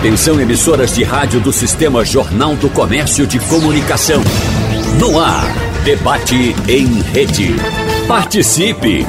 Atenção emissoras de rádio do Sistema Jornal do Comércio de Comunicação. No ar, debate em rede. Participe!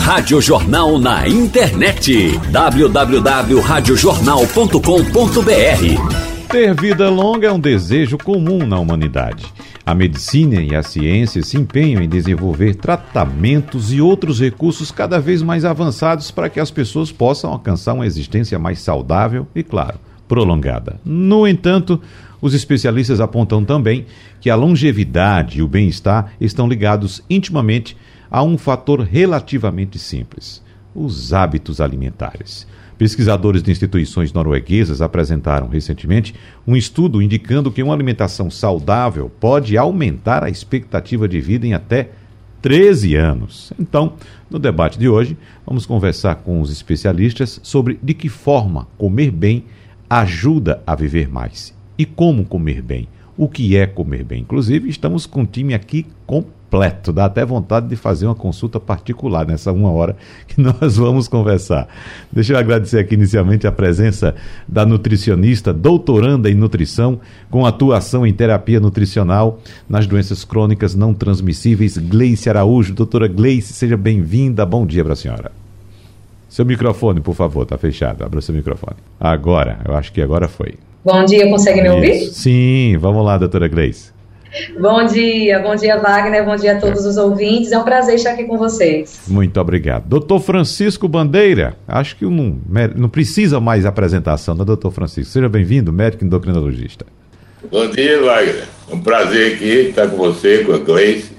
Rádio Jornal na internet. www.radiojornal.com.br Ter vida longa é um desejo comum na humanidade. A medicina e a ciência se empenham em desenvolver tratamentos e outros recursos cada vez mais avançados para que as pessoas possam alcançar uma existência mais saudável e, claro, prolongada. No entanto, os especialistas apontam também que a longevidade e o bem-estar estão ligados intimamente a um fator relativamente simples: os hábitos alimentares. Pesquisadores de instituições norueguesas apresentaram recentemente um estudo indicando que uma alimentação saudável pode aumentar a expectativa de vida em até 13 anos. Então, no debate de hoje, vamos conversar com os especialistas sobre de que forma comer bem ajuda a viver mais. E como comer bem? O que é comer bem? Inclusive, estamos com um time aqui completo. Dá até vontade de fazer uma consulta particular nessa uma hora que nós vamos conversar. Deixa eu agradecer aqui inicialmente a presença da nutricionista, doutoranda em nutrição, com atuação em terapia nutricional nas doenças crônicas não transmissíveis, Gleice Araújo. Doutora Gleice, seja bem-vinda. Bom dia para a senhora. Seu microfone, por favor, está fechado. Abra seu microfone. Agora, eu acho que agora foi. Bom dia, consegue me ouvir? Sim, vamos lá, doutora Gleice. Bom dia, bom dia, Wagner, bom dia a todos os ouvintes. É um prazer estar aqui com vocês. Muito obrigado. Doutor Francisco Bandeira, acho que não, não precisa mais apresentação, né, doutor Francisco? Seja bem-vindo, médico endocrinologista. Bom dia, Wagner. É um prazer aqui estar com você, com a Gleice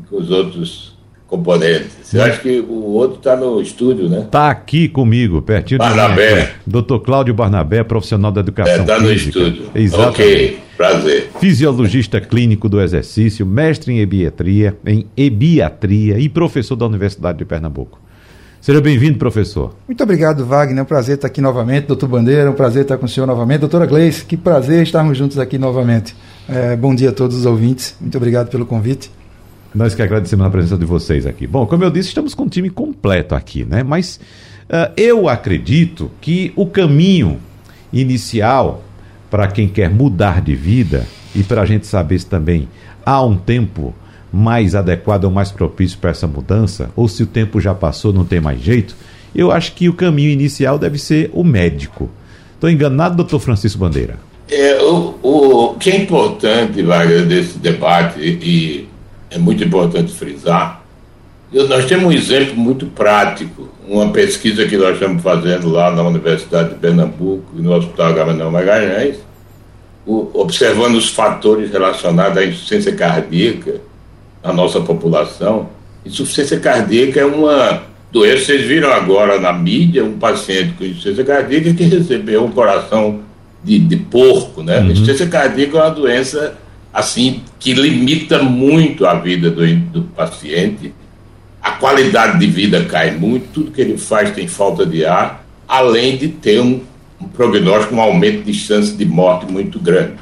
e com os outros componentes. Você acha que o outro está no estúdio, né? Está aqui comigo, pertinho Barnabé. de mim. Doutor Cláudio Barnabé, profissional da educação Está é, no física. estúdio. Exatamente. Ok, prazer. Fisiologista clínico do exercício, mestre em ebiatria, em ebiatria e professor da Universidade de Pernambuco. Seja bem-vindo, professor. Muito obrigado, Wagner. É um prazer estar aqui novamente. Doutor Bandeira, é um prazer estar com o senhor novamente. Doutora Gleice, que prazer estarmos juntos aqui novamente. É, bom dia a todos os ouvintes. Muito obrigado pelo convite. Nós que agradecemos a presença de vocês aqui. Bom, como eu disse, estamos com um time completo aqui, né? Mas uh, eu acredito que o caminho inicial para quem quer mudar de vida e para a gente saber se também há um tempo mais adequado ou mais propício para essa mudança, ou se o tempo já passou, não tem mais jeito, eu acho que o caminho inicial deve ser o médico. Estou enganado, doutor Francisco Bandeira? É, o, o que é importante, Wagner, desse debate, e é muito importante frisar. Nós temos um exemplo muito prático, uma pesquisa que nós estamos fazendo lá na Universidade de Pernambuco e no Hospital Gabriel Magalhães, observando os fatores relacionados à insuficiência cardíaca na nossa população. Insuficiência cardíaca é uma doença, vocês viram agora na mídia, um paciente com insuficiência cardíaca que recebeu um coração de, de porco, né? Uhum. Insuficiência cardíaca é uma doença assim que limita muito a vida do, do paciente. A qualidade de vida cai muito, tudo que ele faz tem falta de ar, além de ter um, um prognóstico, um aumento de chance de morte muito grande.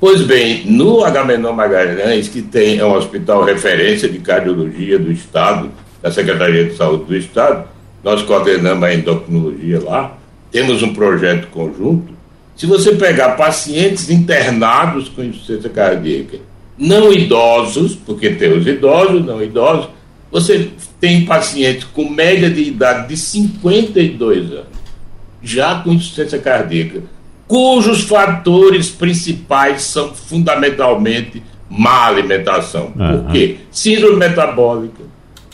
Pois bem, no Agamenon Magalhães, que tem, é um hospital referência de cardiologia do Estado, da Secretaria de Saúde do Estado, nós coordenamos a endocrinologia lá, temos um projeto conjunto se você pegar pacientes internados com insuficiência cardíaca, não idosos, porque tem os idosos, não idosos, você tem pacientes com média de idade de 52 anos, já com insuficiência cardíaca, cujos fatores principais são fundamentalmente má alimentação. Uhum. Por quê? Síndrome metabólica,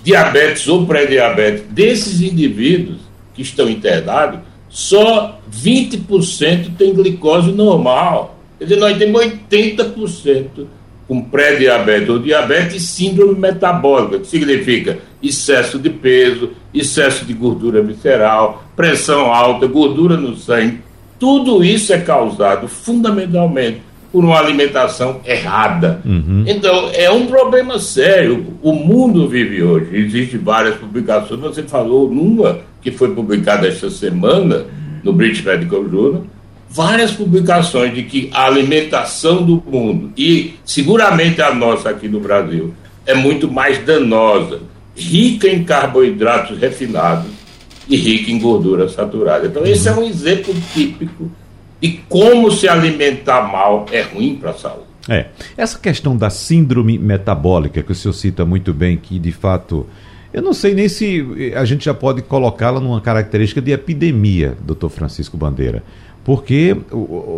diabetes ou pré-diabetes. Desses indivíduos que estão internados, só 20% tem glicose normal. Quer dizer, nós temos 80% com pré-diabetes ou diabetes e síndrome metabólica, que significa excesso de peso, excesso de gordura visceral, pressão alta, gordura no sangue. Tudo isso é causado fundamentalmente por uma alimentação errada. Uhum. Então, é um problema sério. O mundo vive hoje. Existem várias publicações. Você falou numa que foi publicada esta semana no British Medical Journal, várias publicações de que a alimentação do mundo, e seguramente a nossa aqui no Brasil, é muito mais danosa, rica em carboidratos refinados e rica em gordura saturada. Então, esse é um exemplo típico de como se alimentar mal é ruim para a saúde. É. Essa questão da síndrome metabólica, que o senhor cita muito bem, que de fato. Eu não sei nem se a gente já pode colocá-la numa característica de epidemia, doutor Francisco Bandeira. Porque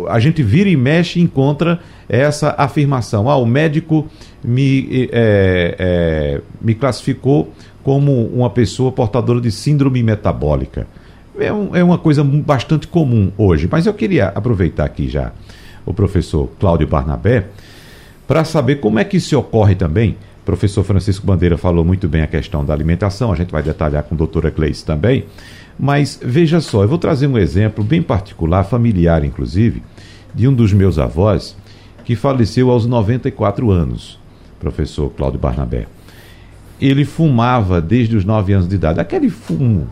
a gente vira e mexe e encontra essa afirmação. Ah, o médico me, é, é, me classificou como uma pessoa portadora de síndrome metabólica. É, um, é uma coisa bastante comum hoje. Mas eu queria aproveitar aqui já o professor Cláudio Barnabé, para saber como é que isso ocorre também. O professor Francisco Bandeira falou muito bem a questão da alimentação, a gente vai detalhar com a doutora Gleice também. Mas veja só, eu vou trazer um exemplo bem particular, familiar inclusive, de um dos meus avós que faleceu aos 94 anos, professor Cláudio Barnabé. Ele fumava desde os 9 anos de idade, aquele fumo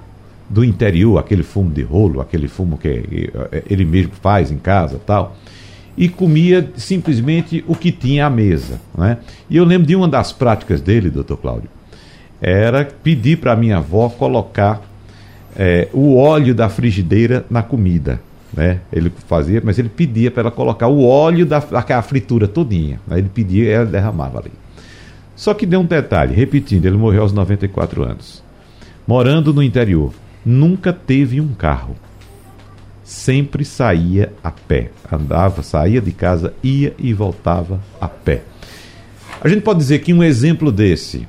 do interior, aquele fumo de rolo, aquele fumo que ele mesmo faz em casa tal e comia simplesmente o que tinha à mesa. Né? E eu lembro de uma das práticas dele, doutor Cláudio, era pedir para minha avó colocar é, o óleo da frigideira na comida. Né? Ele fazia, mas ele pedia para ela colocar o óleo da, daquela fritura todinha. Né? Ele pedia e ela derramava ali. Só que deu um detalhe, repetindo, ele morreu aos 94 anos. Morando no interior, nunca teve um carro sempre saía a pé. Andava, saía de casa, ia e voltava a pé. A gente pode dizer que um exemplo desse,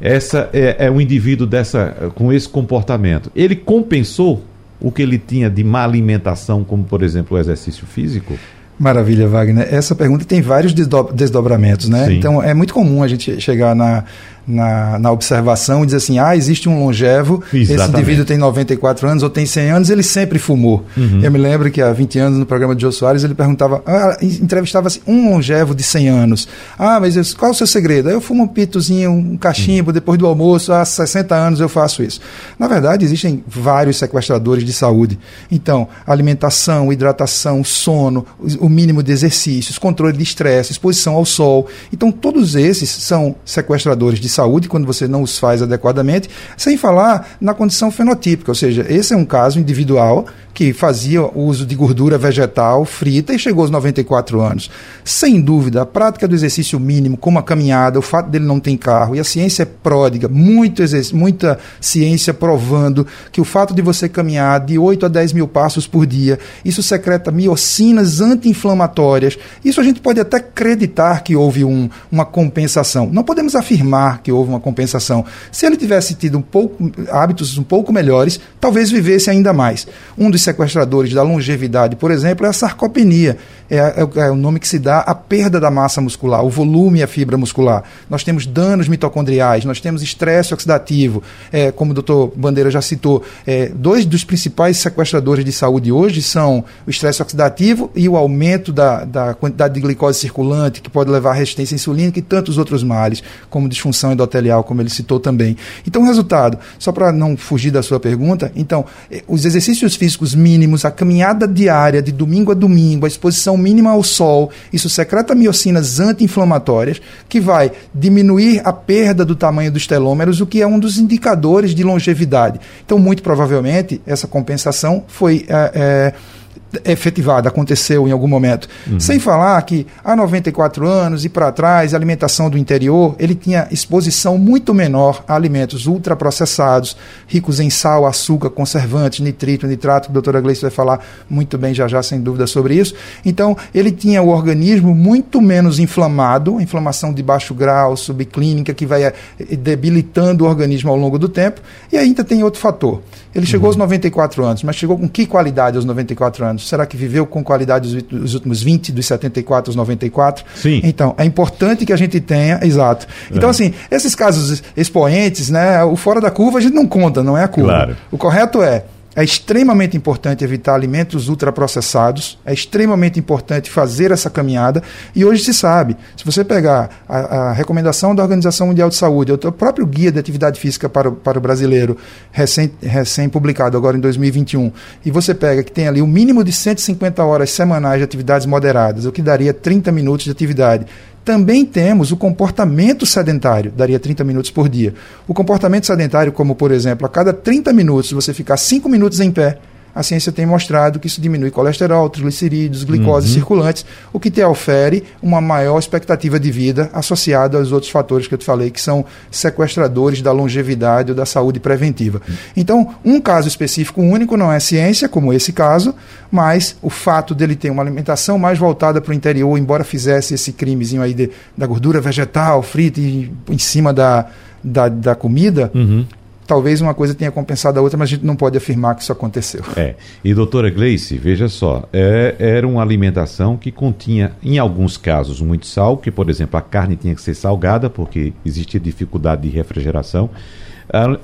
essa é, é um indivíduo dessa, com esse comportamento. Ele compensou o que ele tinha de má alimentação, como por exemplo o exercício físico? Maravilha, Wagner. Essa pergunta tem vários desdobramentos, né? Sim. Então é muito comum a gente chegar na, na, na observação e dizer assim: ah, existe um longevo, Exatamente. esse indivíduo tem 94 anos ou tem 100 anos, ele sempre fumou. Uhum. Eu me lembro que há 20 anos, no programa de Jô Soares, ele perguntava, ah, entrevistava-se um longevo de 100 anos. Ah, mas eu, qual é o seu segredo? Eu fumo um pitozinho, um cachimbo, uhum. depois do almoço, há 60 anos eu faço isso. Na verdade, existem vários sequestradores de saúde. Então, alimentação, hidratação, sono, o mínimo de exercícios, controle de estresse, exposição ao sol. Então, todos esses são sequestradores de saúde quando você não os faz adequadamente, sem falar na condição fenotípica, ou seja, esse é um caso individual que fazia uso de gordura vegetal frita e chegou aos 94 anos. Sem dúvida, a prática do exercício mínimo, como a caminhada, o fato dele não ter carro, e a ciência é pródiga, muito muita ciência provando que o fato de você caminhar de 8 a 10 mil passos por dia, isso secreta miocinas anti-inflamatórias. Isso a gente pode até acreditar que houve um, uma compensação. Não podemos afirmar que houve uma compensação. Se ele tivesse tido um pouco, hábitos um pouco melhores, talvez vivesse ainda mais. Um dos sequestradores da longevidade, por exemplo, é a sarcopenia. É, é, é, o nome que se dá à perda da massa muscular, o volume a fibra muscular. Nós temos danos mitocondriais, nós temos estresse oxidativo, é, como o doutor Bandeira já citou. É, dois dos principais sequestradores de saúde hoje são o estresse oxidativo e o aumento da, da quantidade de glicose circulante, que pode levar à resistência insulínica e tantos outros males, como disfunção endotelial, como ele citou também. Então, o resultado, só para não fugir da sua pergunta, então, é, os exercícios físicos mínimos, a caminhada diária de domingo a domingo, a exposição mínima ao sol, isso secreta miocinas anti-inflamatórias, que vai diminuir a perda do tamanho dos telômeros, o que é um dos indicadores de longevidade. Então, muito provavelmente, essa compensação foi. É, é, efetivada, aconteceu em algum momento. Uhum. Sem falar que há 94 anos e para trás, a alimentação do interior, ele tinha exposição muito menor a alimentos ultraprocessados, ricos em sal, açúcar, conservantes, nitrito, nitrato, que a doutora Gleice vai falar muito bem já já, sem dúvida, sobre isso. Então, ele tinha o organismo muito menos inflamado, inflamação de baixo grau, subclínica, que vai eh, debilitando o organismo ao longo do tempo. E ainda tem outro fator. Ele chegou uhum. aos 94 anos, mas chegou com que qualidade aos 94 anos? Será que viveu com qualidade os últimos 20, dos 74 aos 94? Sim. Então, é importante que a gente tenha, exato. Então, é. assim, esses casos expoentes, né, o fora da curva a gente não conta, não é a curva. Claro. O correto é é extremamente importante evitar alimentos ultraprocessados, é extremamente importante fazer essa caminhada. E hoje se sabe, se você pegar a, a recomendação da Organização Mundial de Saúde, o próprio guia de atividade física para o, para o brasileiro, recém, recém publicado agora em 2021, e você pega que tem ali o um mínimo de 150 horas semanais de atividades moderadas, o que daria 30 minutos de atividade também temos o comportamento sedentário, daria 30 minutos por dia. O comportamento sedentário, como por exemplo, a cada 30 minutos você ficar 5 minutos em pé, a ciência tem mostrado que isso diminui colesterol, triglicerídeos, glicose uhum. circulantes, o que te ofere uma maior expectativa de vida associada aos outros fatores que eu te falei, que são sequestradores da longevidade ou da saúde preventiva. Então, um caso específico único não é ciência, como esse caso, mas o fato dele ter uma alimentação mais voltada para o interior, embora fizesse esse crimezinho aí de, da gordura vegetal frita em, em cima da, da, da comida, uhum talvez uma coisa tenha compensado a outra, mas a gente não pode afirmar que isso aconteceu. É. E doutora Gleice, veja só, é, era uma alimentação que continha, em alguns casos, muito sal, que, por exemplo, a carne tinha que ser salgada, porque existia dificuldade de refrigeração.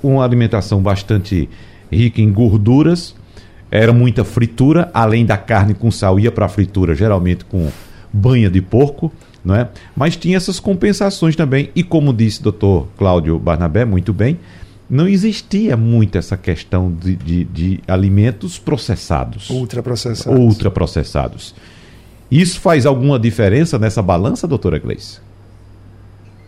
Uma alimentação bastante rica em gorduras, era muita fritura, além da carne com sal, ia para a fritura, geralmente com banha de porco. Não é? Mas tinha essas compensações também, e como disse o doutor Cláudio Barnabé, muito bem, não existia muito essa questão de, de, de alimentos processados. Ultraprocessados. Ultraprocessados. Isso faz alguma diferença nessa balança, doutora Gleice?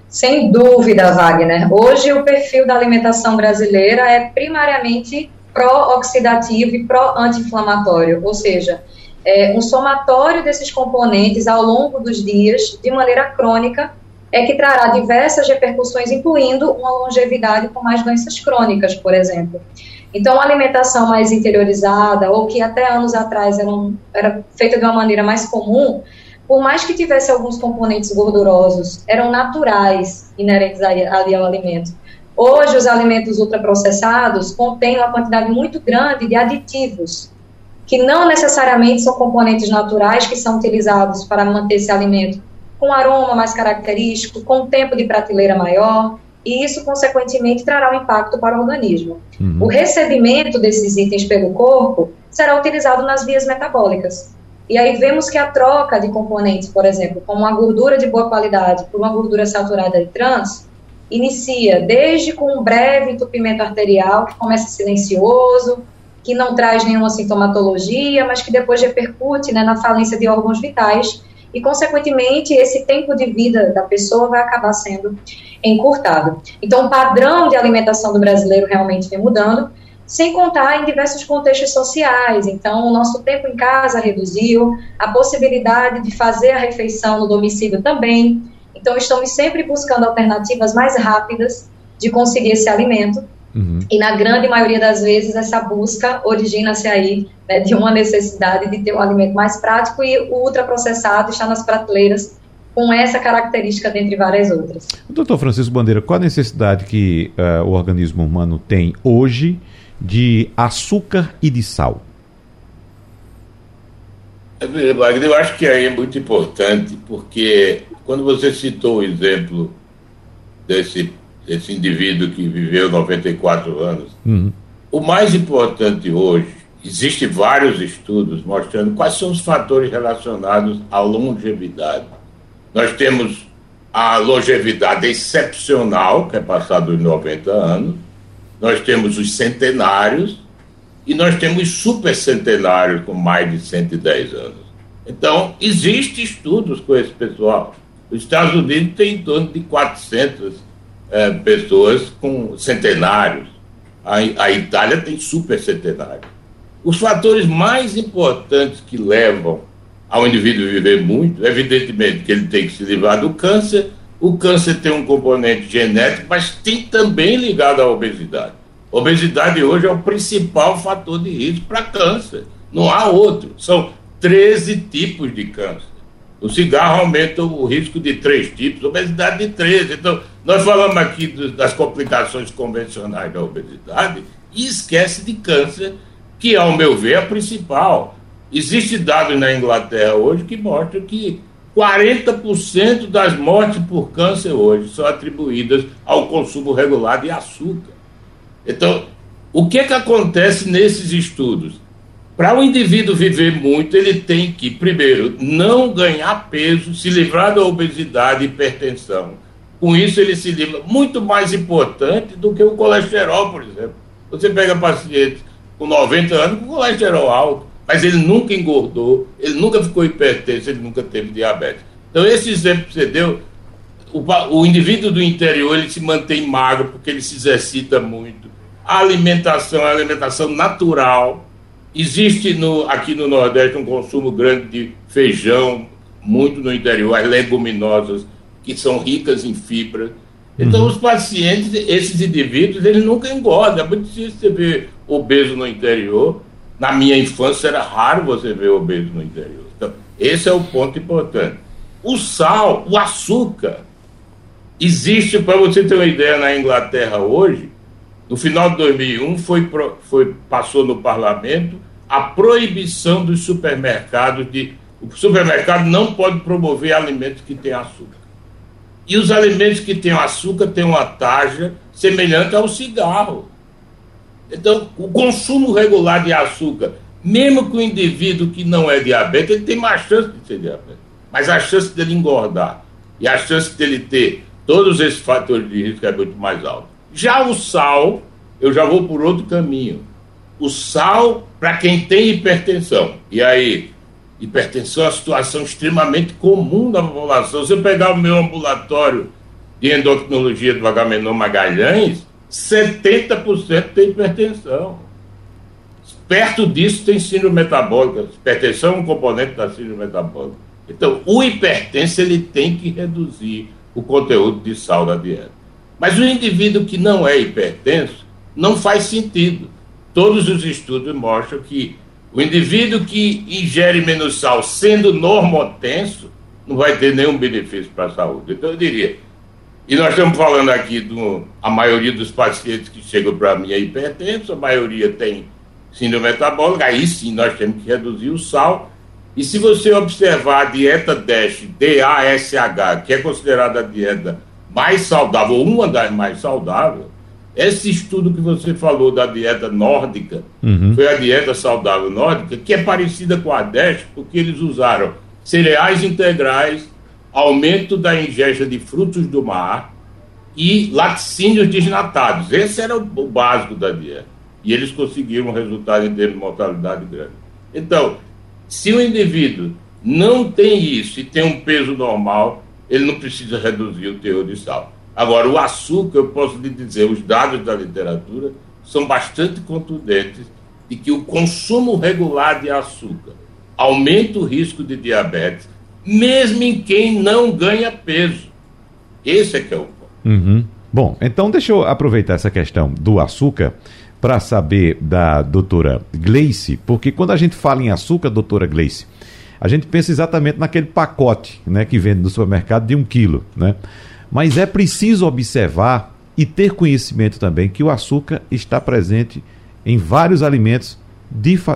Sem dúvida, Wagner. Hoje o perfil da alimentação brasileira é primariamente pró-oxidativo e pró-anti-inflamatório, ou seja, é um somatório desses componentes ao longo dos dias, de maneira crônica, é que trará diversas repercussões, incluindo uma longevidade com mais doenças crônicas, por exemplo. Então, alimentação mais interiorizada, ou que até anos atrás era, um, era feita de uma maneira mais comum, por mais que tivesse alguns componentes gordurosos, eram naturais, inerentes ali ao alimento. Hoje, os alimentos ultraprocessados contêm uma quantidade muito grande de aditivos, que não necessariamente são componentes naturais que são utilizados para manter esse alimento com aroma mais característico, com tempo de prateleira maior, e isso, consequentemente, trará um impacto para o organismo. Uhum. O recebimento desses itens pelo corpo será utilizado nas vias metabólicas. E aí vemos que a troca de componentes, por exemplo, como uma gordura de boa qualidade por uma gordura saturada de trans, inicia desde com um breve entupimento arterial, que começa silencioso, que não traz nenhuma sintomatologia, mas que depois repercute né, na falência de órgãos vitais e, consequentemente, esse tempo de vida da pessoa vai acabar sendo encurtado. Então, o padrão de alimentação do brasileiro realmente vem mudando, sem contar em diversos contextos sociais. Então, o nosso tempo em casa reduziu, a possibilidade de fazer a refeição no domicílio também. Então, estamos sempre buscando alternativas mais rápidas de conseguir esse alimento Uhum. E na grande maioria das vezes essa busca origina-se aí né, de uma necessidade de ter um alimento mais prático e o ultraprocessado está nas prateleiras com essa característica dentre várias outras. Doutor Francisco Bandeira, qual a necessidade que uh, o organismo humano tem hoje de açúcar e de sal? Eu acho que aí é muito importante, porque quando você citou o exemplo desse esse indivíduo que viveu 94 anos. Uhum. O mais importante hoje, existem vários estudos mostrando quais são os fatores relacionados à longevidade. Nós temos a longevidade excepcional, que é passar dos 90 anos, nós temos os centenários e nós temos supercentenários com mais de 110 anos. Então, existem estudos com esse pessoal. Os Estados Unidos têm em torno de 400 é, pessoas com centenários. A, a Itália tem super centenário. Os fatores mais importantes que levam ao indivíduo viver muito, evidentemente que ele tem que se livrar do câncer. O câncer tem um componente genético, mas tem também ligado à obesidade. Obesidade hoje é o principal fator de risco para câncer. Não há outro. São 13 tipos de câncer. O cigarro aumenta o risco de três tipos, obesidade de 13. Então, nós falamos aqui das complicações convencionais da obesidade e esquece de câncer, que, ao meu ver, é a principal. Existe dados na Inglaterra hoje que mostram que 40% das mortes por câncer hoje são atribuídas ao consumo regular de açúcar. Então, o que, é que acontece nesses estudos? Para o indivíduo viver muito, ele tem que, primeiro, não ganhar peso, se livrar da obesidade e hipertensão. Com isso, ele se livra. Muito mais importante do que o colesterol, por exemplo. Você pega pacientes com 90 anos com colesterol alto, mas ele nunca engordou, ele nunca ficou hipertenso, ele nunca teve diabetes. Então, esse exemplo que você deu, o, o indivíduo do interior ele se mantém magro porque ele se exercita muito. A alimentação é alimentação natural Existe no, aqui no Nordeste um consumo grande de feijão, muito no interior, as leguminosas, que são ricas em fibra. Então, uhum. os pacientes, esses indivíduos, eles nunca engordam. É muito difícil você ver obeso no interior. Na minha infância era raro você ver obeso no interior. Então, esse é o ponto importante. O sal, o açúcar, existe, para você ter uma ideia, na Inglaterra hoje, no final de 2001, foi, foi, passou no parlamento a proibição dos supermercados de. O supermercado não pode promover alimentos que têm açúcar. E os alimentos que têm açúcar têm uma taxa semelhante ao cigarro. Então, o consumo regular de açúcar, mesmo que o indivíduo que não é diabético, ele tem mais chance de ser diabético. Mas a chance dele engordar e a chance dele ter todos esses fatores de risco é muito mais alta. Já o sal, eu já vou por outro caminho. O sal, para quem tem hipertensão, e aí, hipertensão é uma situação extremamente comum na população. Se eu pegar o meu ambulatório de endocrinologia do Agamenon Magalhães, 70% tem hipertensão. Perto disso tem síndrome metabólica. Hipertensão é um componente da síndrome metabólica. Então, o hipertenso ele tem que reduzir o conteúdo de sal da dieta. Mas o indivíduo que não é hipertenso, não faz sentido. Todos os estudos mostram que o indivíduo que ingere menos sal, sendo normotenso, não vai ter nenhum benefício para a saúde. Então, eu diria, e nós estamos falando aqui do. A maioria dos pacientes que chegam para mim é hipertenso, a maioria tem síndrome metabólica, aí sim nós temos que reduzir o sal. E se você observar a dieta DASH, DASH, que é considerada a dieta mais saudável, uma das mais saudáveis, esse estudo que você falou da dieta nórdica, uhum. foi a dieta saudável nórdica, que é parecida com a DASH, porque eles usaram cereais integrais, aumento da ingesta de frutos do mar e laticínios desnatados. Esse era o, básico da dieta. E eles conseguiram um resultado em termos de mortalidade grande. Então, se o indivíduo não tem isso e tem um peso normal, ele não precisa reduzir o teor de sal. Agora, o açúcar, eu posso lhe dizer, os dados da literatura são bastante contundentes de que o consumo regular de açúcar aumenta o risco de diabetes, mesmo em quem não ganha peso. Esse é que é o ponto. Uhum. Bom, então deixa eu aproveitar essa questão do açúcar para saber da doutora Gleice, porque quando a gente fala em açúcar, doutora Gleice, a gente pensa exatamente naquele pacote né, que vende no supermercado de um quilo. Né? Mas é preciso observar e ter conhecimento também que o açúcar está presente em vários alimentos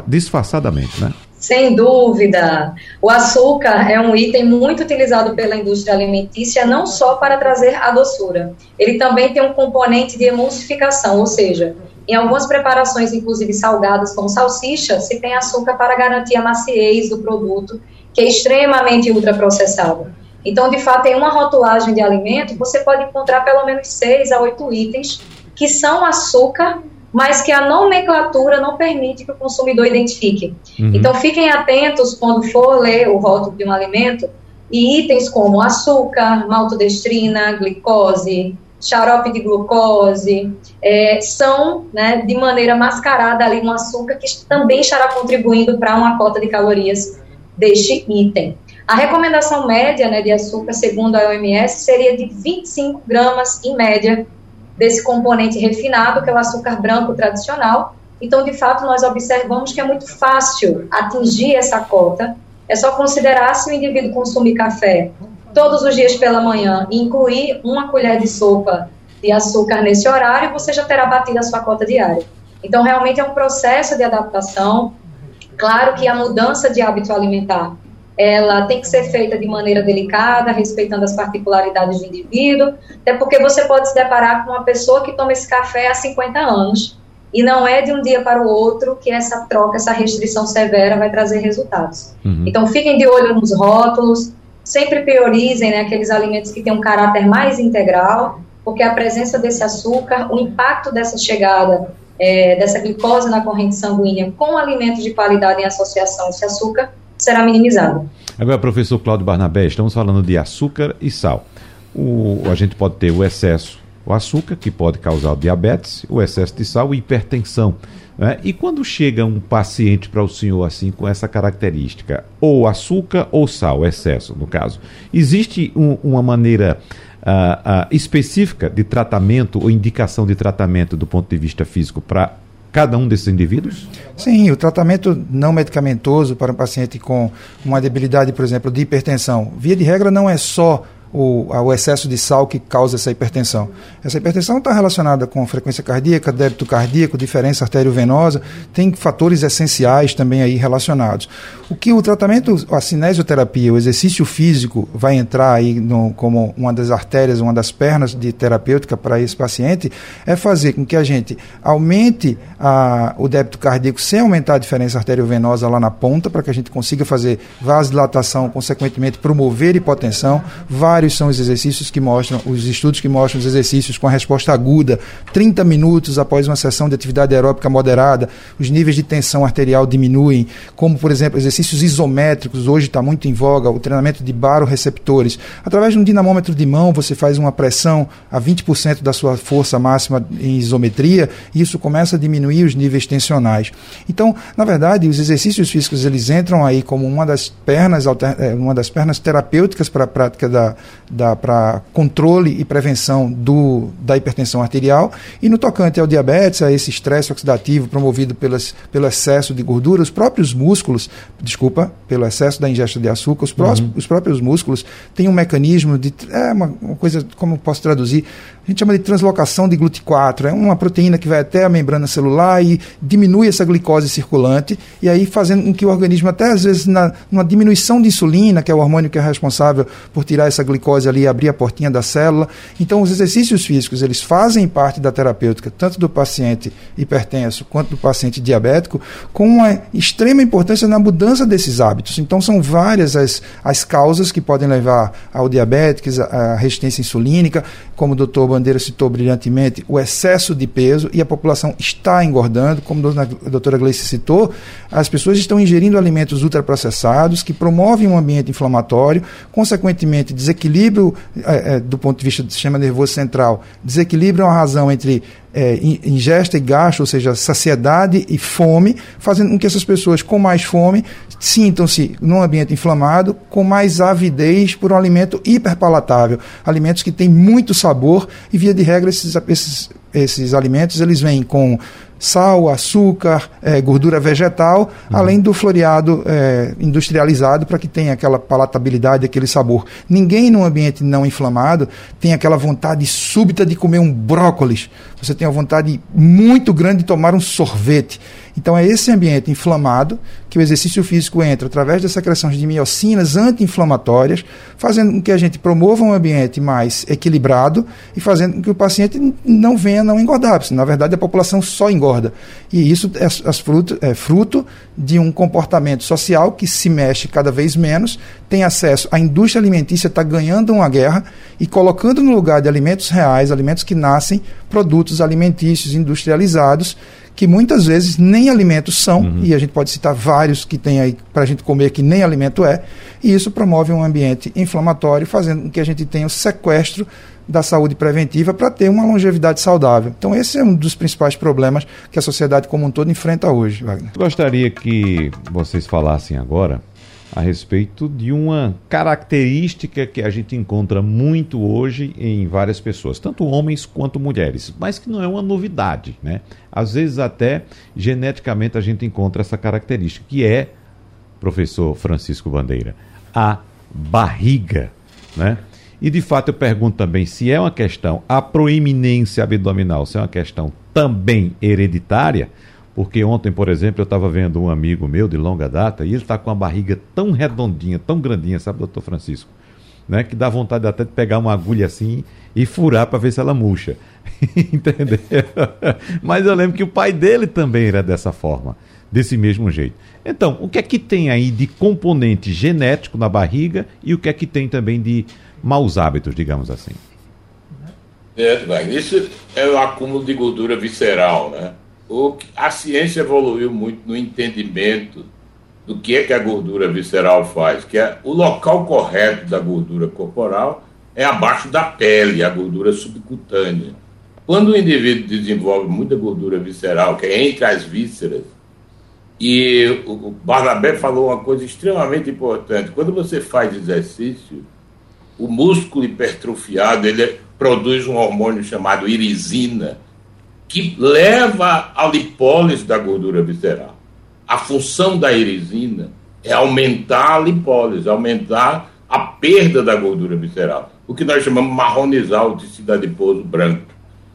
disfarçadamente. Né? Sem dúvida. O açúcar é um item muito utilizado pela indústria alimentícia, não só para trazer a doçura. Ele também tem um componente de emulsificação, ou seja, em algumas preparações, inclusive salgadas, como salsicha, se tem açúcar para garantir a maciez do produto, que é extremamente ultraprocessado. Então, de fato, em uma rotulagem de alimento, você pode encontrar pelo menos seis a oito itens que são açúcar mas que a nomenclatura não permite que o consumidor identifique. Uhum. Então, fiquem atentos quando for ler o rótulo de um alimento e itens como açúcar, maltodestrina, glicose, xarope de glucose, é, são, né, de maneira mascarada ali um açúcar que também estará contribuindo para uma cota de calorias deste item. A recomendação média né, de açúcar, segundo a OMS, seria de 25 gramas em média desse componente refinado, que é o açúcar branco tradicional. Então, de fato, nós observamos que é muito fácil atingir essa cota. É só considerar se o indivíduo consumir café todos os dias pela manhã e incluir uma colher de sopa de açúcar nesse horário, você já terá batido a sua cota diária. Então, realmente é um processo de adaptação. Claro que a mudança de hábito alimentar ela tem que ser feita de maneira delicada, respeitando as particularidades do indivíduo, até porque você pode se deparar com uma pessoa que toma esse café há 50 anos, e não é de um dia para o outro que essa troca, essa restrição severa vai trazer resultados. Uhum. Então, fiquem de olho nos rótulos, sempre priorizem né, aqueles alimentos que têm um caráter mais integral, porque a presença desse açúcar, o impacto dessa chegada é, dessa glicose na corrente sanguínea com alimentos de qualidade em associação a esse açúcar será minimizado. Agora, professor Cláudio Barnabé, estamos falando de açúcar e sal. O, a gente pode ter o excesso O açúcar, que pode causar diabetes, o excesso de sal e hipertensão. Né? E quando chega um paciente para o senhor assim com essa característica, ou açúcar ou sal, excesso no caso, existe um, uma maneira uh, uh, específica de tratamento ou indicação de tratamento do ponto de vista físico para cada um desses indivíduos? Sim, o tratamento não medicamentoso para um paciente com uma debilidade, por exemplo, de hipertensão, via de regra não é só o, excesso de sal que causa essa hipertensão. Essa hipertensão está relacionada com frequência cardíaca, débito cardíaco, diferença arteriovenosa, tem fatores essenciais também aí relacionados. O que o tratamento, a cinesioterapia, o exercício físico vai entrar aí no, como uma das artérias, uma das pernas de terapêutica para esse paciente, é fazer com que a gente aumente a, o débito cardíaco sem aumentar a diferença arteriovenosa lá na ponta, para que a gente consiga fazer vasodilatação, consequentemente promover hipotensão, Vários são os exercícios que mostram, os estudos que mostram os exercícios com a resposta aguda, 30 minutos após uma sessão de atividade aeróbica moderada, os níveis de tensão arterial diminuem, como, por exemplo, exercícios isométricos, hoje está muito em voga, o treinamento de baroreceptores. Através de um dinamômetro de mão, você faz uma pressão a 20% da sua força máxima em isometria, e isso começa a diminuir os níveis tensionais. Então, na verdade, os exercícios físicos eles entram aí como uma das pernas, eh, uma das pernas terapêuticas para a prática da, para controle e prevenção do, da hipertensão arterial. E no tocante ao diabetes, a esse estresse oxidativo promovido pelas, pelo excesso de gordura, os próprios músculos, desculpa, pelo excesso da ingesta de açúcar, os, prós, uhum. os próprios músculos têm um mecanismo de. É uma, uma coisa, como posso traduzir? A gente chama de translocação de GLUT4. É uma proteína que vai até a membrana celular e diminui essa glicose circulante, e aí fazendo com que o organismo, até às vezes, na, numa diminuição de insulina, que é o hormônio que é responsável por tirar essa glicose ali e abrir a portinha da célula. Então, os exercícios físicos, eles fazem parte da terapêutica, tanto do paciente hipertenso quanto do paciente diabético, com uma extrema importância na mudança desses hábitos. Então, são várias as, as causas que podem levar ao diabetes, à resistência insulínica, como o doutor Bandeira citou brilhantemente, o excesso de peso e a população está engordando, como a doutora Gleice citou, as pessoas estão ingerindo alimentos ultraprocessados que promovem um ambiente inflamatório, consequentemente desequilíbrio é, é, do ponto de vista do sistema nervoso central, desequilíbrio é uma razão entre é, ingesta e gasto, ou seja, saciedade e fome, fazendo com que essas pessoas com mais fome sintam-se num ambiente inflamado, com mais avidez por um alimento hiperpalatável, alimentos que têm muito sabor e via de regra esses, esses, esses alimentos eles vêm com sal, açúcar, é, gordura vegetal, uhum. além do floreado é, industrializado para que tenha aquela palatabilidade, aquele sabor. Ninguém num ambiente não inflamado tem aquela vontade súbita de comer um brócolis. Você tem a vontade muito grande de tomar um sorvete. Então é esse ambiente inflamado que o exercício físico entra através da secreção de miocinas anti-inflamatórias, fazendo com que a gente promova um ambiente mais equilibrado e fazendo com que o paciente não venha não engordar, porque na verdade a população só engorda. E isso é, fruto, é fruto de um comportamento social que se mexe cada vez menos, tem acesso, a indústria alimentícia está ganhando uma guerra e colocando no lugar de alimentos reais, alimentos que nascem, produtos alimentícios industrializados que muitas vezes nem alimentos são, uhum. e a gente pode citar vários que tem aí para a gente comer que nem alimento é, e isso promove um ambiente inflamatório, fazendo com que a gente tenha o sequestro da saúde preventiva para ter uma longevidade saudável. Então, esse é um dos principais problemas que a sociedade como um todo enfrenta hoje, Wagner. Gostaria que vocês falassem agora a respeito de uma característica que a gente encontra muito hoje em várias pessoas, tanto homens quanto mulheres, mas que não é uma novidade, né? Às vezes até geneticamente a gente encontra essa característica, que é, professor Francisco Bandeira, a barriga, né? E de fato eu pergunto também se é uma questão, a proeminência abdominal, se é uma questão também hereditária, porque ontem, por exemplo, eu estava vendo um amigo meu de longa data e ele está com a barriga tão redondinha, tão grandinha, sabe, doutor Francisco? Né, que dá vontade até de pegar uma agulha assim e furar para ver se ela murcha. Entendeu? Mas eu lembro que o pai dele também era dessa forma, desse mesmo jeito. Então, o que é que tem aí de componente genético na barriga e o que é que tem também de maus hábitos, digamos assim? É, isso é o acúmulo de gordura visceral, né? o, a ciência evoluiu muito no entendimento do que é que a gordura visceral faz, que é o local correto da gordura corporal é abaixo da pele, a gordura subcutânea. Quando o indivíduo desenvolve muita gordura visceral, que é entre as vísceras, e o Barnabé falou uma coisa extremamente importante: quando você faz exercício, o músculo hipertrofiado ele produz um hormônio chamado irisina, que leva à lipólise da gordura visceral. A função da irisina é aumentar a lipólise, aumentar a perda da gordura visceral, o que nós chamamos de marronizar o tecido adiposo branco.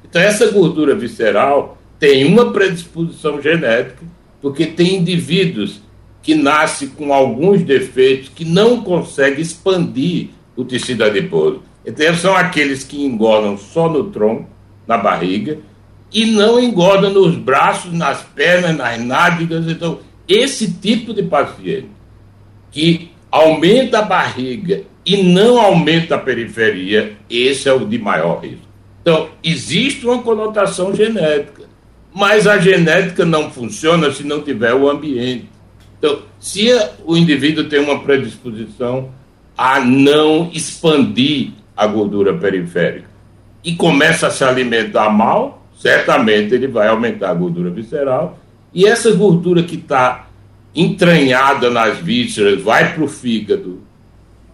Então, essa gordura visceral tem uma predisposição genética, porque tem indivíduos que nascem com alguns defeitos que não conseguem expandir o tecido adiposo. Então, são aqueles que engordam só no tronco, na barriga, e não engordam nos braços, nas pernas, nas nádegas. Então, esse tipo de paciente que aumenta a barriga e não aumenta a periferia, esse é o de maior risco. Então, existe uma conotação genética, mas a genética não funciona se não tiver o ambiente. Então, se o indivíduo tem uma predisposição a não expandir a gordura periférica e começa a se alimentar mal, certamente ele vai aumentar a gordura visceral. E essa gordura que está entranhada nas vísceras vai para o fígado,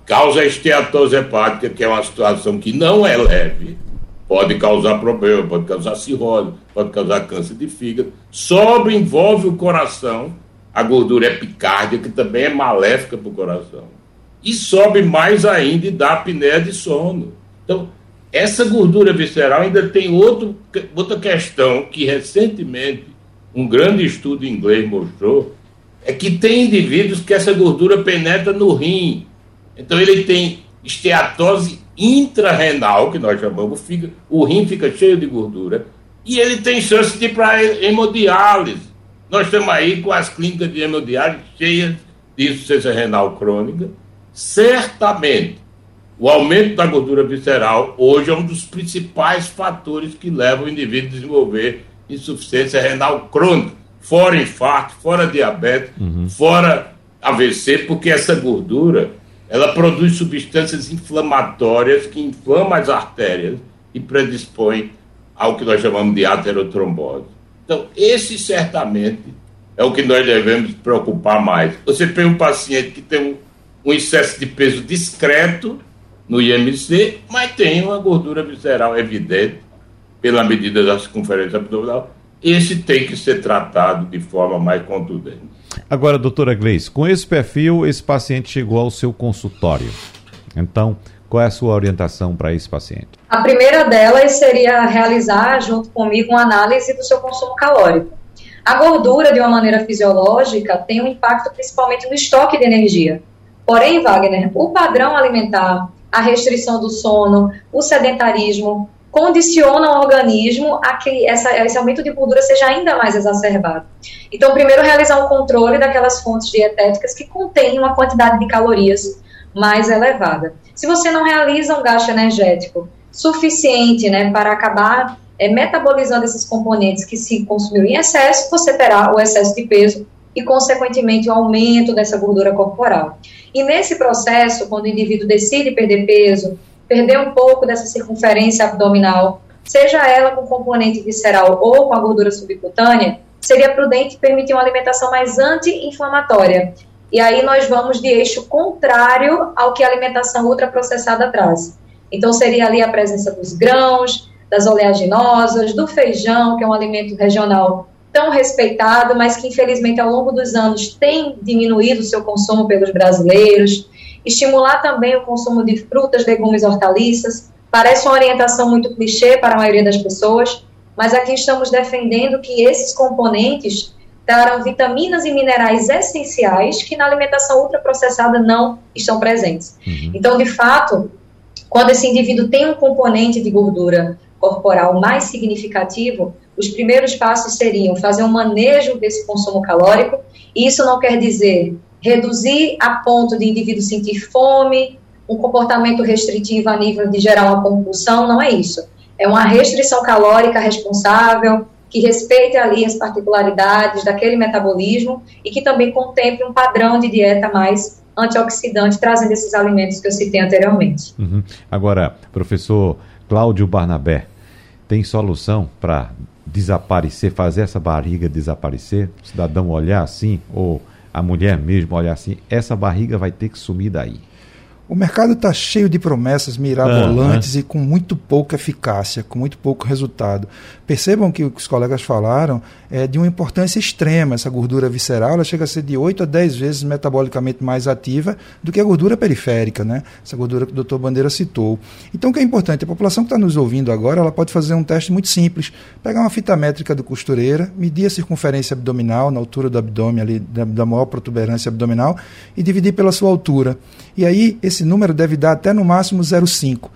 causa esteatose hepática, que é uma situação que não é leve, pode causar problema, pode causar cirrose, pode causar câncer de fígado. Sobe, envolve o coração, a gordura epicárdia, que também é maléfica para o coração. E sobe mais ainda e dá apneia de sono. Então, essa gordura visceral ainda tem outro, outra questão que recentemente um grande estudo inglês mostrou, é que tem indivíduos que essa gordura penetra no rim. Então ele tem esteatose intrarrenal, que nós chamamos, fica, o rim fica cheio de gordura, e ele tem chance de ir para hemodiálise. Nós estamos aí com as clínicas de hemodiálise cheias de insuficiência renal crônica. Certamente o aumento da gordura visceral hoje é um dos principais fatores que levam o indivíduo a desenvolver insuficiência renal crônica, fora infarto, fora diabetes, uhum. fora AVC, porque essa gordura ela produz substâncias inflamatórias que inflamam as artérias e predispõem ao que nós chamamos de aterotrombose. Então, esse certamente é o que nós devemos preocupar mais. Você tem um paciente que tem um, excesso de peso discreto, no IMC, mas tem uma gordura visceral evidente pela medida da circunferência abdominal. Esse tem que ser tratado de forma mais contundente. Agora, doutora Gleice, com esse perfil, esse paciente chegou ao seu consultório. Então, qual é a sua orientação para esse paciente? A primeira delas seria realizar, junto comigo, uma análise do seu consumo calórico. A gordura, de uma maneira fisiológica, tem um impacto principalmente no estoque de energia. Porém, Wagner, o padrão alimentar a restrição do sono, o sedentarismo, condicionam o organismo a que essa, esse aumento de gordura seja ainda mais exacerbado. Então, primeiro, realizar um controle daquelas fontes dietéticas que contêm uma quantidade de calorias mais elevada. Se você não realiza um gasto energético suficiente né, para acabar é, metabolizando esses componentes que se consumiu em excesso, você terá o excesso de peso e, consequentemente, o aumento dessa gordura corporal. E nesse processo, quando o indivíduo decide perder peso, perder um pouco dessa circunferência abdominal, seja ela com componente visceral ou com a gordura subcutânea, seria prudente permitir uma alimentação mais anti-inflamatória. E aí nós vamos de eixo contrário ao que a alimentação ultraprocessada traz. Então seria ali a presença dos grãos, das oleaginosas, do feijão, que é um alimento regional tão respeitado, mas que infelizmente ao longo dos anos tem diminuído o seu consumo pelos brasileiros. Estimular também o consumo de frutas, legumes, hortaliças. Parece uma orientação muito clichê para a maioria das pessoas, mas aqui estamos defendendo que esses componentes trarão vitaminas e minerais essenciais que na alimentação ultraprocessada não estão presentes. Uhum. Então, de fato, quando esse indivíduo tem um componente de gordura corporal mais significativo, os primeiros passos seriam fazer um manejo desse consumo calórico. Isso não quer dizer reduzir a ponto de indivíduo sentir fome, um comportamento restritivo a nível de gerar uma compulsão, não é isso. É uma restrição calórica responsável, que respeite ali as particularidades daquele metabolismo e que também contemple um padrão de dieta mais antioxidante, trazendo esses alimentos que eu citei anteriormente. Uhum. Agora, professor Cláudio Barnabé, tem solução para desaparecer, fazer essa barriga desaparecer? O cidadão olhar assim, ou a mulher mesmo olhar assim, essa barriga vai ter que sumir daí. O mercado está cheio de promessas mirabolantes e com muito pouca eficácia, com muito pouco resultado. Percebam que o que os colegas falaram é de uma importância extrema. Essa gordura visceral ela chega a ser de 8 a 10 vezes metabolicamente mais ativa do que a gordura periférica, né? essa gordura que o doutor Bandeira citou. Então, o que é importante? A população que está nos ouvindo agora ela pode fazer um teste muito simples. Pegar uma fita métrica do costureira, medir a circunferência abdominal, na altura do abdômen, ali, da, da maior protuberância abdominal, e dividir pela sua altura. E aí, esse número deve dar até no máximo 0,5.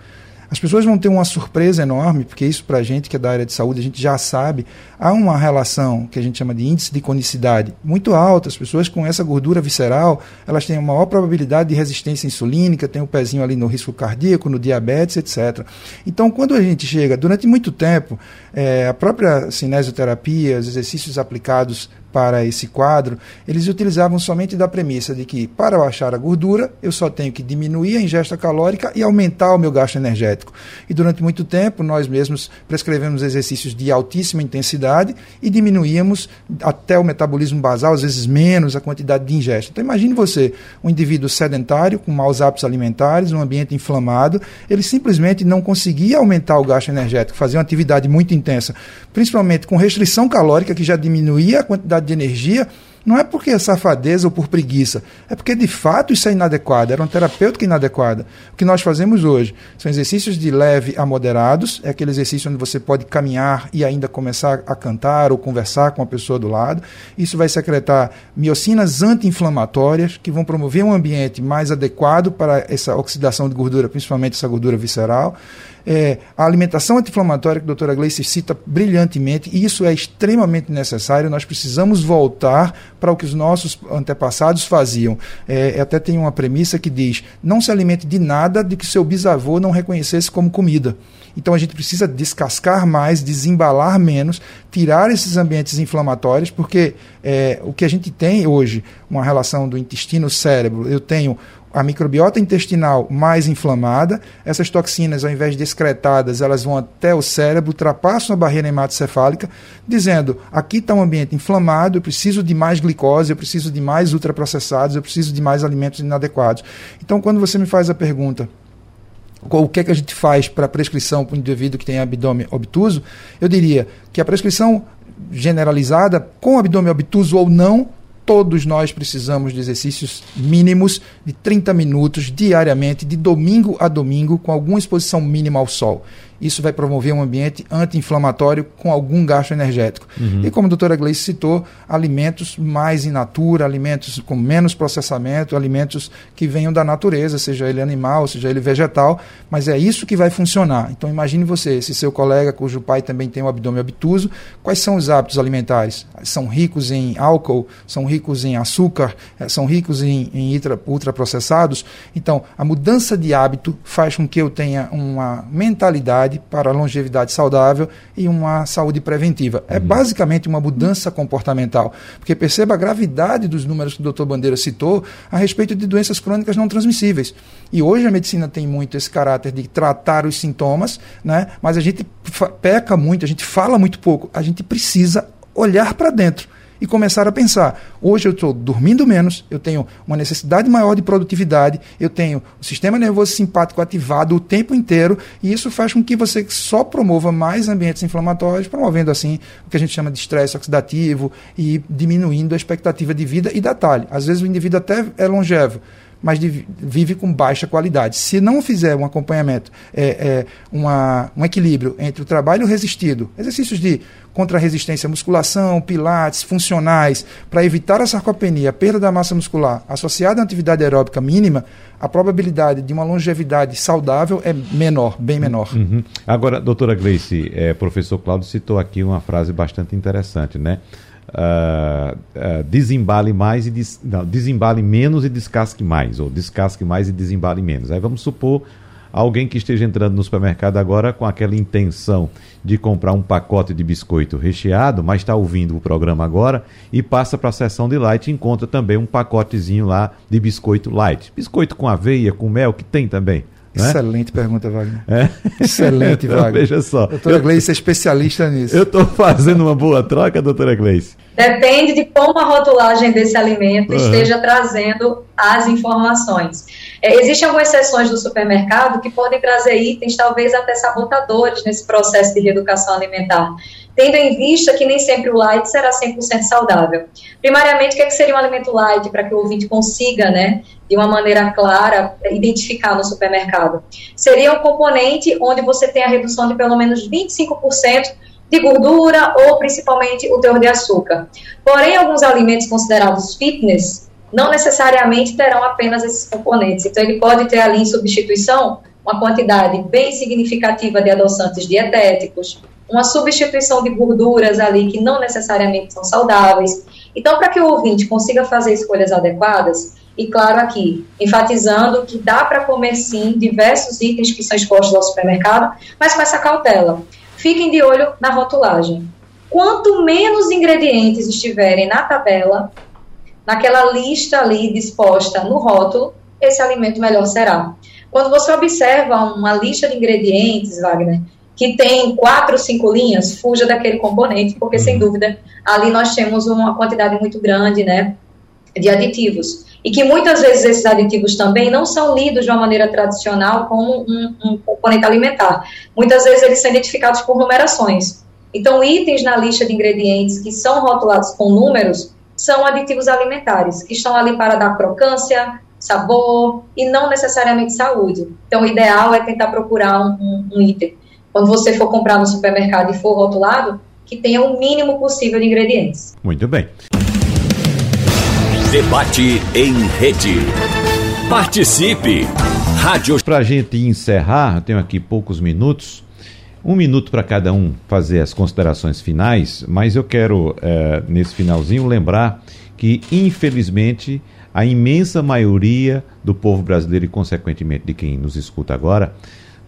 As pessoas vão ter uma surpresa enorme, porque isso para a gente que é da área de saúde, a gente já sabe, há uma relação que a gente chama de índice de conicidade muito alta. As pessoas com essa gordura visceral, elas têm uma maior probabilidade de resistência insulínica, tem o um pezinho ali no risco cardíaco, no diabetes, etc. Então, quando a gente chega, durante muito tempo, é, a própria cinesioterapia, os exercícios aplicados para esse quadro, eles utilizavam somente da premissa de que, para baixar a gordura, eu só tenho que diminuir a ingesta calórica e aumentar o meu gasto energético. E durante muito tempo, nós mesmos prescrevemos exercícios de altíssima intensidade e diminuíamos até o metabolismo basal, às vezes menos a quantidade de ingesta. Então, imagine você, um indivíduo sedentário, com maus hábitos alimentares, um ambiente inflamado, ele simplesmente não conseguia aumentar o gasto energético, fazer uma atividade muito intensa, principalmente com restrição calórica, que já diminuía a quantidade de energia, não é porque é safadeza ou por preguiça, é porque de fato isso é inadequado, era uma terapêutica inadequada. O que nós fazemos hoje são exercícios de leve a moderados, é aquele exercício onde você pode caminhar e ainda começar a cantar ou conversar com a pessoa do lado. Isso vai secretar miocinas anti-inflamatórias que vão promover um ambiente mais adequado para essa oxidação de gordura, principalmente essa gordura visceral é, a alimentação anti-inflamatória que a doutora Gleice cita brilhantemente, e isso é extremamente necessário, nós precisamos voltar para o que os nossos antepassados faziam. É, até tem uma premissa que diz: não se alimente de nada de que seu bisavô não reconhecesse como comida. Então a gente precisa descascar mais, desembalar menos, tirar esses ambientes inflamatórios, porque é, o que a gente tem hoje, uma relação do intestino-cérebro, eu tenho a microbiota intestinal mais inflamada, essas toxinas, ao invés de excretadas, elas vão até o cérebro, ultrapassam a barreira hematocefálica, dizendo: aqui está um ambiente inflamado, eu preciso de mais glicose, eu preciso de mais ultraprocessados, eu preciso de mais alimentos inadequados. Então, quando você me faz a pergunta, o que é que a gente faz para prescrição para um indivíduo que tem abdômen obtuso, eu diria que a prescrição generalizada, com abdômen obtuso ou não, todos nós precisamos de exercícios mínimos de 30 minutos diariamente, de domingo a domingo, com alguma exposição mínima ao sol. Isso vai promover um ambiente anti-inflamatório com algum gasto energético. Uhum. E como a doutora Gleice citou, alimentos mais in natura, alimentos com menos processamento, alimentos que venham da natureza, seja ele animal, seja ele vegetal, mas é isso que vai funcionar. Então imagine você, esse seu colega cujo pai também tem um abdômen obtuso, quais são os hábitos alimentares? São ricos em álcool, são ricos em açúcar, eh, são ricos em, em ultraprocessados? Então, a mudança de hábito faz com que eu tenha uma mentalidade para a longevidade saudável e uma saúde preventiva. É uhum. basicamente uma mudança comportamental. Porque perceba a gravidade dos números que o doutor Bandeira citou a respeito de doenças crônicas não transmissíveis. E hoje a medicina tem muito esse caráter de tratar os sintomas, né? mas a gente peca muito, a gente fala muito pouco. A gente precisa olhar para dentro e começar a pensar: hoje eu estou dormindo menos, eu tenho uma necessidade maior de produtividade, eu tenho o sistema nervoso simpático ativado o tempo inteiro, e isso faz com que você só promova mais ambientes inflamatórios, promovendo assim o que a gente chama de estresse oxidativo e diminuindo a expectativa de vida e detalhe. Às vezes o indivíduo até é longevo mas vive com baixa qualidade. Se não fizer um acompanhamento, é, é, uma, um equilíbrio entre o trabalho resistido, exercícios de contra-resistência, musculação, pilates, funcionais, para evitar a sarcopenia, a perda da massa muscular, associada à atividade aeróbica mínima, a probabilidade de uma longevidade saudável é menor, bem menor. Uhum. Agora, doutora Gleice, é, professor Cláudio citou aqui uma frase bastante interessante, né? Uh, desembale mais e des, não, desembale menos e descasque mais, ou descasque mais e desembale menos. Aí vamos supor alguém que esteja entrando no supermercado agora com aquela intenção de comprar um pacote de biscoito recheado, mas está ouvindo o programa agora e passa para a seção de light e encontra também um pacotezinho lá de biscoito light. Biscoito com aveia, com mel, que tem também. Né? Excelente pergunta, Wagner. É? Excelente, Wagner. Veja só. Doutora Gleice é especialista nisso. Eu estou fazendo uma boa troca, doutora Gleice? Depende de como a rotulagem desse alimento uhum. esteja trazendo as informações. É, existem algumas seções do supermercado que podem trazer itens, talvez até sabotadores, nesse processo de reeducação alimentar tendo em vista que nem sempre o light será 100% saudável. Primariamente, o que, é que seria um alimento light para que o ouvinte consiga, né, de uma maneira clara, identificar no supermercado? Seria um componente onde você tem a redução de pelo menos 25% de gordura ou principalmente o teor de açúcar. Porém, alguns alimentos considerados fitness não necessariamente terão apenas esses componentes. Então, ele pode ter ali em substituição uma quantidade bem significativa de adoçantes dietéticos, uma substituição de gorduras ali que não necessariamente são saudáveis. Então, para que o ouvinte consiga fazer escolhas adequadas, e claro aqui, enfatizando que dá para comer sim diversos itens que são expostos ao supermercado, mas com essa cautela. Fiquem de olho na rotulagem. Quanto menos ingredientes estiverem na tabela, naquela lista ali disposta no rótulo, esse alimento melhor será. Quando você observa uma lista de ingredientes, Wagner, que tem quatro, cinco linhas, fuja daquele componente, porque sem uhum. dúvida ali nós temos uma quantidade muito grande, né, de aditivos. E que muitas vezes esses aditivos também não são lidos de uma maneira tradicional como um, um componente alimentar. Muitas vezes eles são identificados por numerações. Então, itens na lista de ingredientes que são rotulados com números são aditivos alimentares, que estão ali para dar crocância, sabor e não necessariamente saúde. Então, o ideal é tentar procurar um, um, um item quando você for comprar no supermercado e for rotulado, que tenha o mínimo possível de ingredientes. Muito bem. Debate em rede. Participe! Rádio. Para a gente encerrar, eu tenho aqui poucos minutos. Um minuto para cada um fazer as considerações finais, mas eu quero, é, nesse finalzinho, lembrar que, infelizmente, a imensa maioria do povo brasileiro e, consequentemente, de quem nos escuta agora,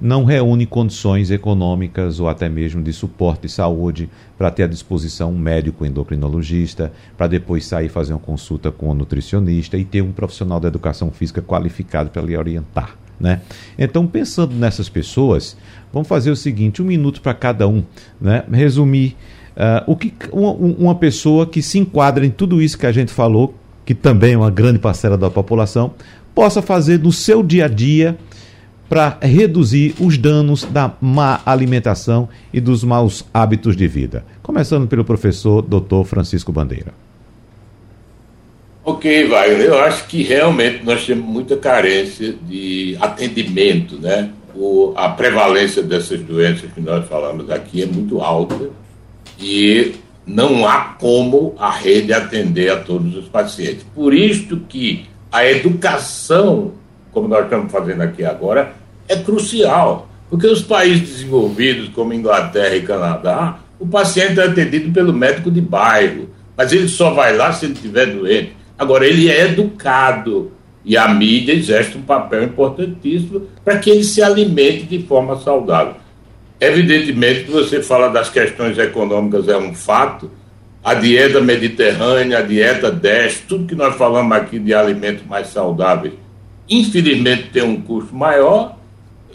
não reúne condições econômicas ou até mesmo de suporte de saúde para ter à disposição um médico endocrinologista, para depois sair fazer uma consulta com um nutricionista e ter um profissional da educação física qualificado para lhe orientar. Né? Então, pensando nessas pessoas, vamos fazer o seguinte: um minuto para cada um, né? resumir uh, o que uma, uma pessoa que se enquadra em tudo isso que a gente falou, que também é uma grande parcela da população, possa fazer no seu dia a dia para reduzir os danos da má alimentação e dos maus hábitos de vida. Começando pelo professor Dr. Francisco Bandeira. Ok, Wagner, eu acho que realmente nós temos muita carência de atendimento, né? O, a prevalência dessas doenças que nós falamos aqui é muito alta e não há como a rede atender a todos os pacientes. Por isto que a educação, como nós estamos fazendo aqui agora, é crucial, porque os países desenvolvidos, como Inglaterra e Canadá, o paciente é atendido pelo médico de bairro, mas ele só vai lá se ele estiver doente. Agora, ele é educado e a mídia exerce um papel importantíssimo para que ele se alimente de forma saudável. Evidentemente você fala das questões econômicas, é um fato. A dieta mediterrânea, a dieta 10, tudo que nós falamos aqui de alimentos mais saudáveis, infelizmente tem um custo maior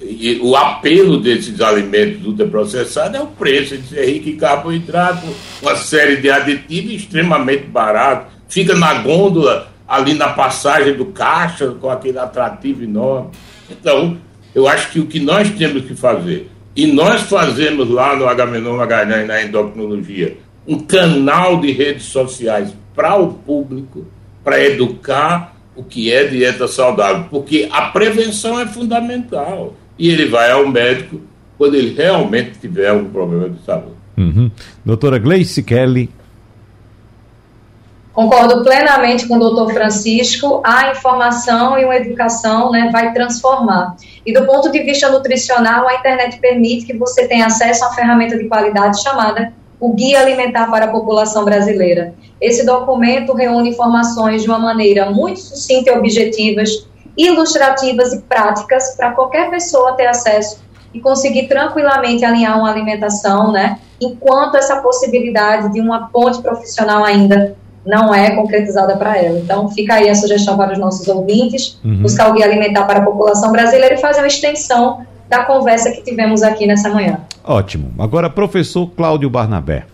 e o apelo desses alimentos ultraprocessados é o preço de ser rico em carboidrato, uma série de aditivos extremamente baratos. Fica na gôndola, ali na passagem do caixa, com aquele atrativo enorme. Então, eu acho que o que nós temos que fazer, e nós fazemos lá no Agamenon Magalhães, na endocrinologia, um canal de redes sociais para o público, para educar o que é dieta saudável, porque a prevenção é fundamental e ele vai ao médico quando ele realmente tiver algum problema de saúde. Uhum. Doutora Gleice Kelly. Concordo plenamente com o doutor Francisco. A informação e uma educação né, vai transformar. E do ponto de vista nutricional, a internet permite que você tenha acesso a uma ferramenta de qualidade chamada o Guia Alimentar para a População Brasileira. Esse documento reúne informações de uma maneira muito sucinta e objetivas ilustrativas e práticas para qualquer pessoa ter acesso e conseguir tranquilamente alinhar uma alimentação, né? Enquanto essa possibilidade de uma ponte profissional ainda não é concretizada para ela. Então, fica aí a sugestão para os nossos ouvintes, uhum. buscar o guia alimentar para a população brasileira e fazer uma extensão da conversa que tivemos aqui nessa manhã. Ótimo. Agora, professor Cláudio Barnabé.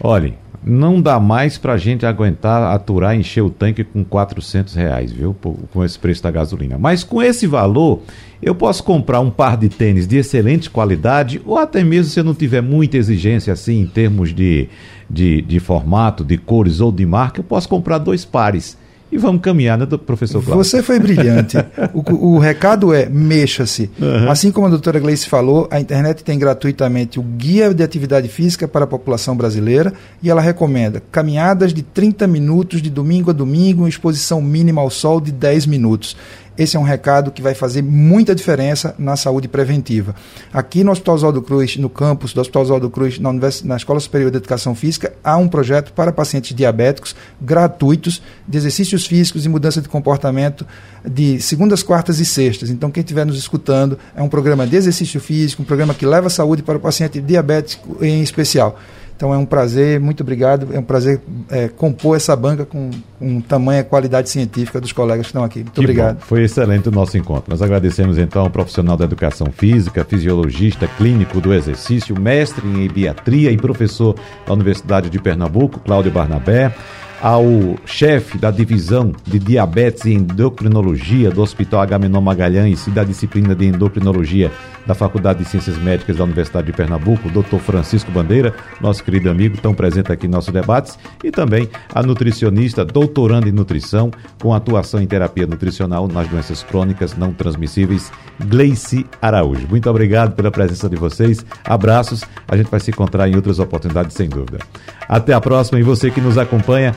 Olhe, não dá mais para a gente aguentar, aturar, encher o tanque com 400 reais, viu? Com esse preço da gasolina. Mas com esse valor, eu posso comprar um par de tênis de excelente qualidade, ou até mesmo se eu não tiver muita exigência assim em termos de, de, de formato, de cores ou de marca, eu posso comprar dois pares e vamos caminhar, né, professor Cláudio? Você foi brilhante. o, o, recado é mexa-se. Uhum. Assim como a doutora Gleice falou, a internet tem gratuitamente o Guia de Atividade Física para a População Brasileira e ela recomenda caminhadas de 30 minutos de domingo a domingo, exposição mínima ao sol de 10 minutos. Esse é um recado que vai fazer muita diferença na saúde preventiva. Aqui no Hospital Oswaldo Cruz, no campus do Hospital Oswaldo Cruz, na, na Escola Superior de Educação Física, há um projeto para pacientes diabéticos gratuitos de exercícios físicos e mudança de comportamento de segundas, quartas e sextas. Então, quem estiver nos escutando, é um programa de exercício físico, um programa que leva saúde para o paciente diabético em especial. Então é um prazer, muito obrigado. É um prazer é, compor essa banca com, com tamanha qualidade científica dos colegas que estão aqui. Muito que obrigado. Bom. Foi excelente o nosso encontro. Nós agradecemos então ao profissional da educação física, fisiologista clínico do exercício, mestre em ebiatria e professor da Universidade de Pernambuco, Cláudio Barnabé ao chefe da divisão de diabetes e endocrinologia do Hospital Agamenon Magalhães e da disciplina de endocrinologia da Faculdade de Ciências Médicas da Universidade de Pernambuco, Dr. Francisco Bandeira, nosso querido amigo, tão presente aqui em nossos debates, e também a nutricionista, doutoranda em nutrição, com atuação em terapia nutricional nas doenças crônicas não transmissíveis, Gleice Araújo. Muito obrigado pela presença de vocês, abraços, a gente vai se encontrar em outras oportunidades, sem dúvida. Até a próxima e você que nos acompanha.